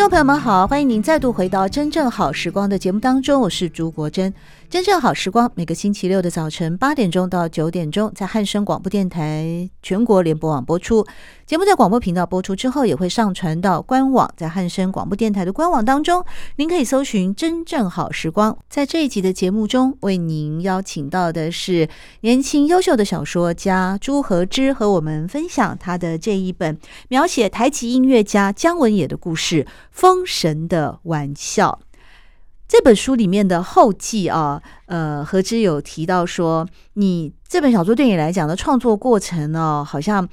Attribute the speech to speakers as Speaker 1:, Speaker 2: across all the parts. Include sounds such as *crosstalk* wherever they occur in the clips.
Speaker 1: 听众朋友们好，欢迎您再度回到《真正好时光》的节目当中，我是朱国珍。《真正好时光》每个星期六的早晨八点钟到九点钟，在汉声广播电台全国联播网播出。节目在广播频道播出之后，也会上传到官网，在汉声广播电台的官网当中，您可以搜寻“真正好时光”。在这一集的节目中，为您邀请到的是年轻优秀的小说家朱和之，和我们分享他的这一本描写台籍音乐家姜文也的故事《封神的玩笑》。这本书里面的后记啊，呃，何之有提到说，你这本小说对你来讲的创作过程呢，好像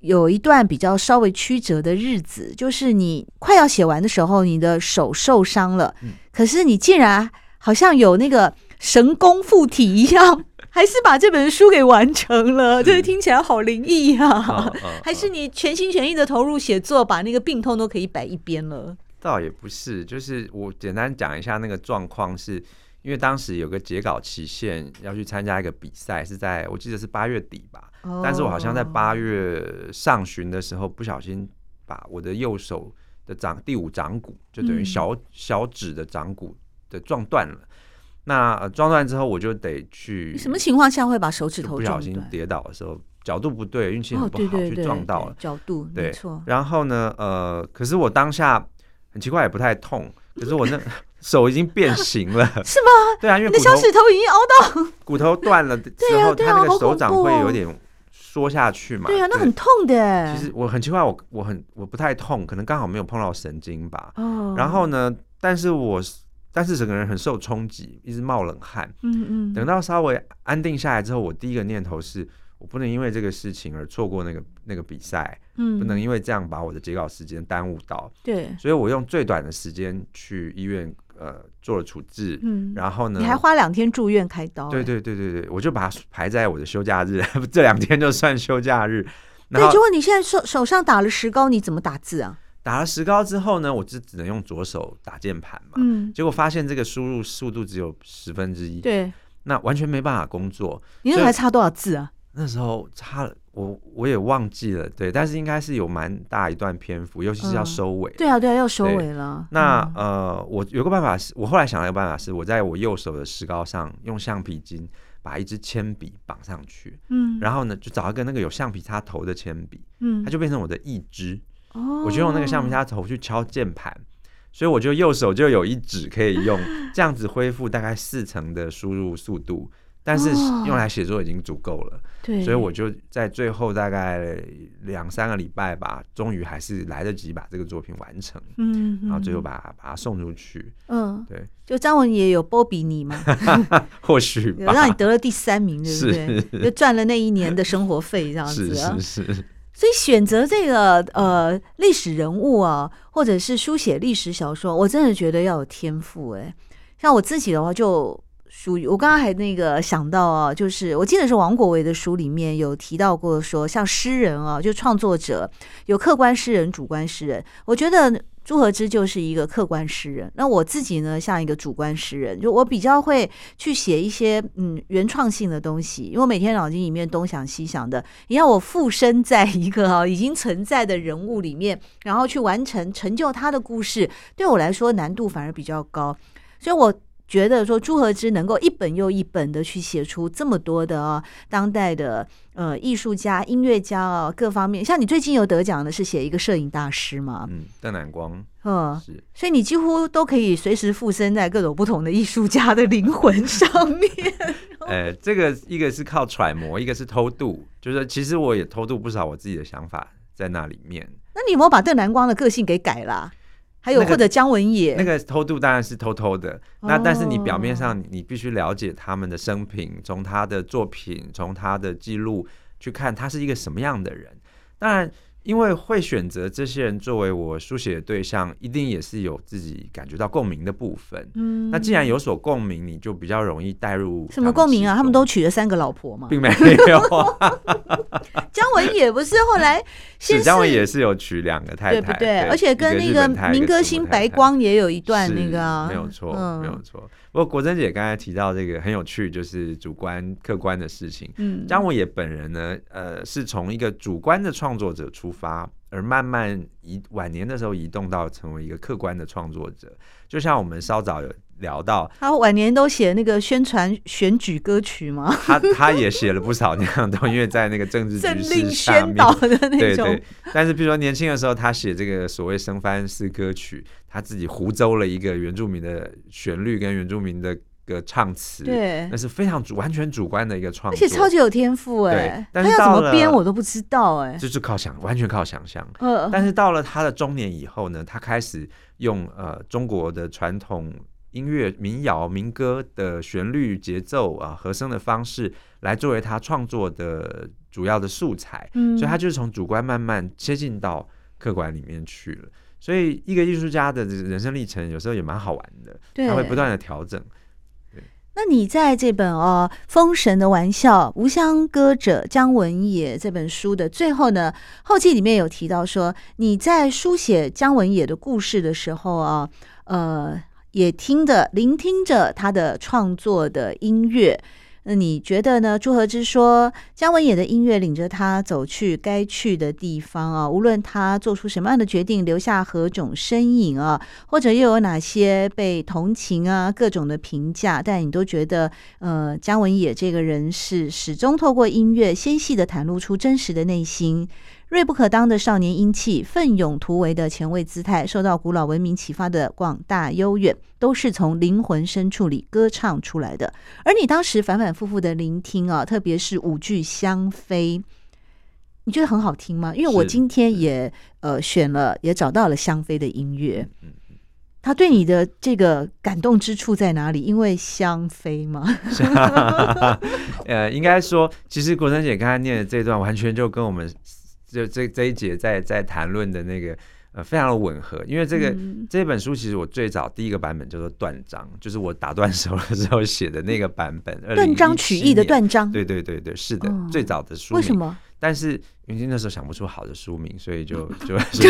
Speaker 1: 有一段比较稍微曲折的日子，就是你快要写完的时候，你的手受伤了，可是你竟然好像有那个神功附体一样，还是把这本书给完成了，这个听起来好灵异啊！还是你全心全意的投入写作，把那个病痛都可以摆一边了。
Speaker 2: 倒也不是，就是我简单讲一下那个状况，是因为当时有个截稿期限，要去参加一个比赛，是在我记得是八月底吧。Oh. 但是我好像在八月上旬的时候，不小心把我的右手的掌第五掌骨，就等于小、嗯、小指的掌骨的撞断了。那、呃、撞断之后，我就得去。什
Speaker 1: 么情况下会把手指头
Speaker 2: 不小心跌倒的时候，角度不对，运气很不好，去撞到了
Speaker 1: 角度，对，没错。
Speaker 2: 然后呢，呃，可是我当下。很奇怪，也不太痛，可是我那手已经变形了，*laughs*
Speaker 1: 是吗？
Speaker 2: 对啊，因为
Speaker 1: 你的小指头已经凹到 *laughs*
Speaker 2: 骨头断了之后，他那个手掌会有点缩下去嘛。
Speaker 1: 对啊，那很痛的。
Speaker 2: 其实我很奇怪，我我很我不太痛，可能刚好没有碰到神经吧。哦然后呢，但是我但是整个人很受冲击，一直冒冷汗。嗯嗯。等到稍微安定下来之后，我第一个念头是。我不能因为这个事情而错过那个那个比赛，嗯，不能因为这样把我的截稿时间耽误到，
Speaker 1: 对，
Speaker 2: 所以我用最短的时间去医院，呃，做了处置，嗯，然后呢，
Speaker 1: 你还花两天住院开刀，
Speaker 2: 对对对对对，我就把它排在我的休假日，*laughs* 这两天就算休假日。
Speaker 1: 对，结果你现在手手上打了石膏，你怎么打字啊？
Speaker 2: 打了石膏之后呢，我就只能用左手打键盘嘛，嗯，结果发现这个输入速度只有十分之一，
Speaker 1: 对，
Speaker 2: 那完全没办法工作。
Speaker 1: 你那还差多少字啊？
Speaker 2: 那时候差了，我我也忘记了，对，但是应该是有蛮大一段篇幅，尤其是要收尾。
Speaker 1: 嗯、对啊，对啊，要收尾了。
Speaker 2: 那、嗯、呃，我有个办法是，我后来想了一个办法是，我在我右手的石膏上用橡皮筋把一支铅笔绑上去，嗯，然后呢，就找一个那个有橡皮擦头的铅笔，嗯，它就变成我的一支，哦，我就用那个橡皮擦头去敲键盘，所以我就右手就有一指可以用，这样子恢复大概四成的输入速度。但是用来写作已经足够了，
Speaker 1: 对，
Speaker 2: 所以我就在最后大概两三个礼拜吧，终于还是来得及把这个作品完成，嗯，然后最后把把它送出去，嗯，对，
Speaker 1: 就张文也有波比你吗，*laughs*
Speaker 2: 或许
Speaker 1: 有让你得了第三名，对不对？就赚了那一年的生活费，这样子，
Speaker 2: 是是是。
Speaker 1: 所以选择这个呃历史人物啊，或者是书写历史小说，我真的觉得要有天赋哎，像我自己的话就。属于我刚刚还那个想到啊，就是我记得是王国维的书里面有提到过，说像诗人啊，就创作者有客观诗人、主观诗人。我觉得朱和之就是一个客观诗人，那我自己呢，像一个主观诗人，就我比较会去写一些嗯原创性的东西，因为每天脑筋里面东想西想的，你要我附身在一个啊已经存在的人物里面，然后去完成成就他的故事，对我来说难度反而比较高，所以我。觉得说朱和之能够一本又一本的去写出这么多的啊，当代的呃艺术家、音乐家啊各方面，像你最近有得奖的是写一个摄影大师嘛？
Speaker 2: 嗯，邓南光，
Speaker 1: 嗯，是，所以你几乎都可以随时附身在各种不同的艺术家的灵魂上面。
Speaker 2: 哎、欸，这个一个是靠揣摩，一个是偷渡，就是其实我也偷渡不少我自己的想法在那里面。
Speaker 1: 那你有没有把邓南光的个性给改了、啊？还有或者姜文也、
Speaker 2: 那个，那个偷渡当然是偷偷的。哦、那但是你表面上你必须了解他们的生平，从他的作品，从他的记录去看他是一个什么样的人。当然。因为会选择这些人作为我书写的对象，一定也是有自己感觉到共鸣的部分。嗯，那既然有所共鸣，你就比较容易带入。
Speaker 1: 什么共鸣啊？他们都娶了三个老婆吗？
Speaker 2: 并没有。*laughs*
Speaker 1: 姜文也不是后来 *laughs* 是，
Speaker 2: 姜文也是有娶两个太太，对不对？
Speaker 1: 而且跟那个民歌星白光也有一段那个，
Speaker 2: 没有错，没有错。不过国珍姐刚才提到这个很有趣，就是主观客观的事情。嗯，张我也本人呢，呃，是从一个主观的创作者出发，而慢慢移晚年的时候移动到成为一个客观的创作者。就像我们稍早有聊到，
Speaker 1: 他晚年都写那个宣传选举歌曲吗？*laughs*
Speaker 2: 他他也写了不少那样的东西，因为在那个政治局势
Speaker 1: 下面，的那种对对。
Speaker 2: 但是比如说年轻的时候，他写这个所谓生番式歌曲。他自己胡诌了一个原住民的旋律跟原住民的歌唱词，对，那是非常主完全主观的一个创作，而
Speaker 1: 且超级有天赋哎。但是他要怎么编我都不知道哎，
Speaker 2: 就是靠想，完全靠想象。呃，但是到了他的中年以后呢，他开始用呃中国的传统音乐民谣民歌的旋律节奏啊和声的方式来作为他创作的主要的素材，嗯，所以他就是从主观慢慢接近到客观里面去了。所以，一个艺术家的人生历程有时候也蛮好玩的，对他会不断的调整。
Speaker 1: 那你在这本哦《封神的玩笑：无相歌者姜文也》这本书的最后呢，后记里面有提到说，你在书写姜文也的故事的时候啊，呃，也听着、聆听着他的创作的音乐。那你觉得呢？朱和之说，姜文也的音乐领着他走去该去的地方啊，无论他做出什么样的决定，留下何种身影啊，或者又有哪些被同情啊，各种的评价，但你都觉得，呃，姜文也这个人是始终透过音乐纤细的袒露出真实的内心。锐不可当的少年英气，奋勇突围的前卫姿态，受到古老文明启发的广大悠远，都是从灵魂深处里歌唱出来的。而你当时反反复复的聆听啊，特别是五句《香妃》，你觉得很好听吗？因为我今天也呃选了，也找到了《香妃》的音乐。他对你的这个感动之处在哪里？因为香妃吗？*laughs* *laughs*
Speaker 2: 呃，应该说，其实国珍姐刚才念的这段，完全就跟我们。就这这一节在在谈论的那个呃非常的吻合，因为这个、嗯、这本书其实我最早第一个版本叫做断章，就是我打断手的时候写的那个版本。
Speaker 1: 断章取义的断章。
Speaker 2: 对对对对，是的，哦、最早的书名。
Speaker 1: 为什么？
Speaker 2: 但是云清那时候想不出好的书名，所以就 *laughs* *laughs* 就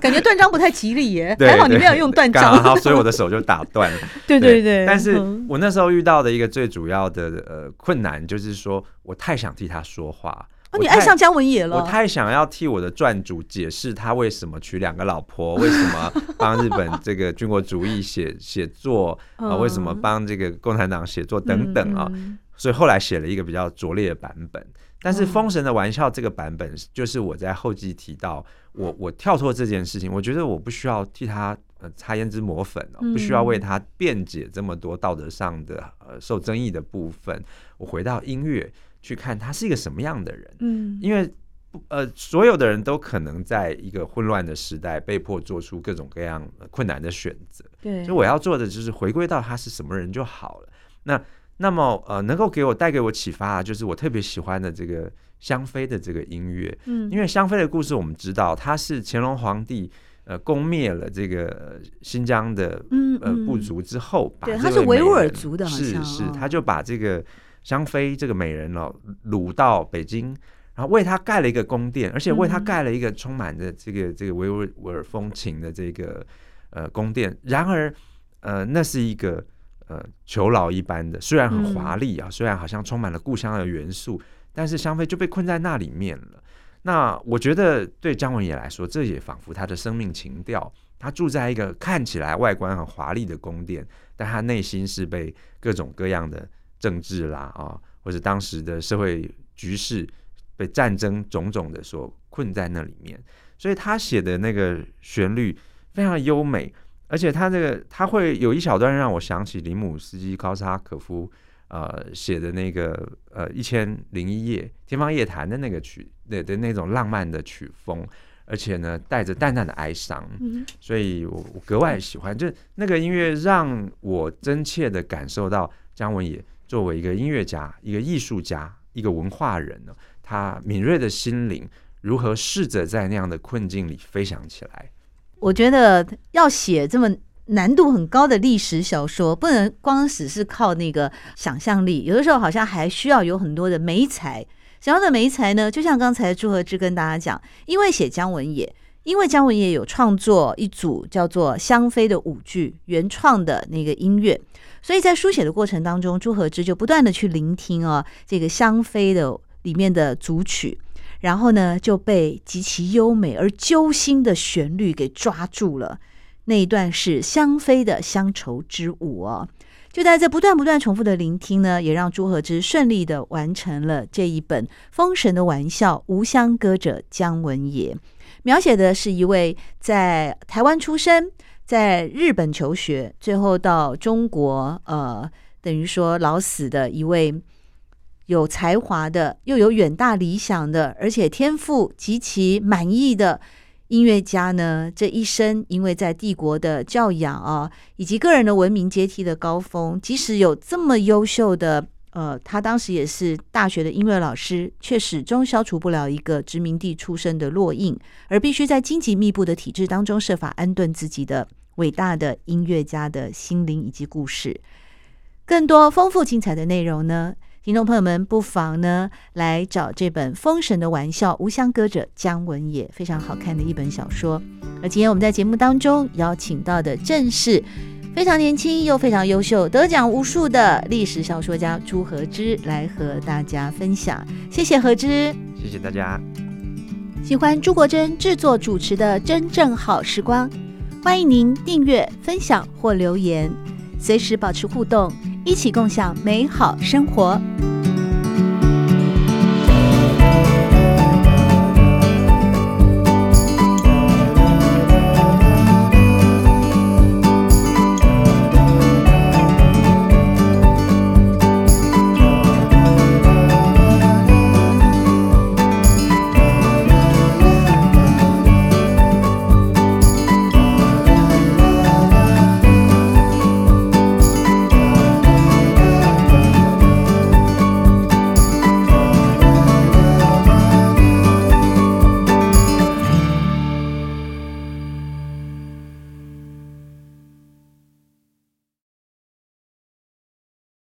Speaker 1: 感觉断章不太吉利耶。*laughs* 还好你没有用断章，
Speaker 2: 好，所以我的手就打断了。
Speaker 1: 对对对。
Speaker 2: 但是我那时候遇到的一个最主要的呃困难，就是说我太想替他说话。
Speaker 1: 哦、你爱上姜文也了？
Speaker 2: 我太想要替我的传主解释他为什么娶两个老婆，*laughs* 为什么帮日本这个军国主义写写作啊，为什么帮这个共产党写作等等啊，所以后来写了一个比较拙劣的版本。但是《封神的玩笑》这个版本，就是我在后记提到，我我跳脱这件事情，我觉得我不需要替他呃擦胭脂抹粉，不需要为他辩解这么多道德上的呃受争议的部分，我回到音乐。去看他是一个什么样的人，嗯，因为呃，所有的人都可能在一个混乱的时代被迫做出各种各样困难的选择，对，所以我要做的就是回归到他是什么人就好了。那那么呃，能够给我带给我启发，就是我特别喜欢的这个香妃的这个音乐，嗯，因为香妃的故事我们知道，他是乾隆皇帝呃攻灭了这个新疆的呃部族之后，
Speaker 1: 对，他是维吾尔族的，
Speaker 2: 是是，他就把这个。香妃这个美人哦，掳到北京，然后为她盖了一个宫殿，而且为她盖了一个充满着这个这个维吾尔风情的这个呃宫殿。然而，呃，那是一个呃囚牢一般的，虽然很华丽啊，虽然好像充满了故乡的元素，但是香妃就被困在那里面了。那我觉得对张文也来说，这也仿佛他的生命情调。他住在一个看起来外观很华丽的宫殿，但他内心是被各种各样的。政治啦啊，或者当时的社会局势被战争种种的所困在那里面，所以他写的那个旋律非常优美，而且他这个他会有一小段让我想起林姆斯基高斯哈可夫呃写的那个呃一千零一夜天方夜谭的那个曲的的那种浪漫的曲风，而且呢带着淡淡的哀伤，所以我我格外喜欢，就那个音乐让我真切的感受到姜文也。作为一个音乐家、一个艺术家、一个文化人呢，他敏锐的心灵如何试着在那样的困境里飞翔起来。
Speaker 1: 我觉得要写这么难度很高的历史小说，不能光只是靠那个想象力，有的时候好像还需要有很多的媒材。想要的媒材呢，就像刚才朱和之跟大家讲，因为写姜文也，因为姜文也有创作一组叫做《香妃》的舞剧，原创的那个音乐，所以在书写的过程当中，朱和之就不断的去聆听啊这个《香妃》的里面的组曲，然后呢就被极其优美而揪心的旋律给抓住了。那一段是香妃的乡愁之舞哦。就在这不断不断重复的聆听呢，也让朱和之顺利的完成了这一本《封神的玩笑》，无相歌者姜文也，描写的是一位在台湾出生，在日本求学，最后到中国，呃，等于说老死的一位有才华的，又有远大理想的，而且天赋极其满意的。音乐家呢，这一生因为在帝国的教养啊，以及个人的文明阶梯的高峰，即使有这么优秀的，呃，他当时也是大学的音乐老师，却始终消除不了一个殖民地出身的烙印，而必须在荆棘密布的体制当中设法安顿自己的伟大的音乐家的心灵以及故事。更多丰富精彩的内容呢，听众朋友们，不妨呢来找这本《封神的玩笑》，无相歌者姜文也，非常好看的一本小说。而今天我们在节目当中邀请到的正是非常年轻又非常优秀、得奖无数的历史小说家朱和之，来和大家分享。谢谢和之，
Speaker 2: 谢谢大家。
Speaker 1: 喜欢朱国珍制作主持的《真正好时光》，欢迎您订阅、分享或留言，随时保持互动。一起共享美好生活。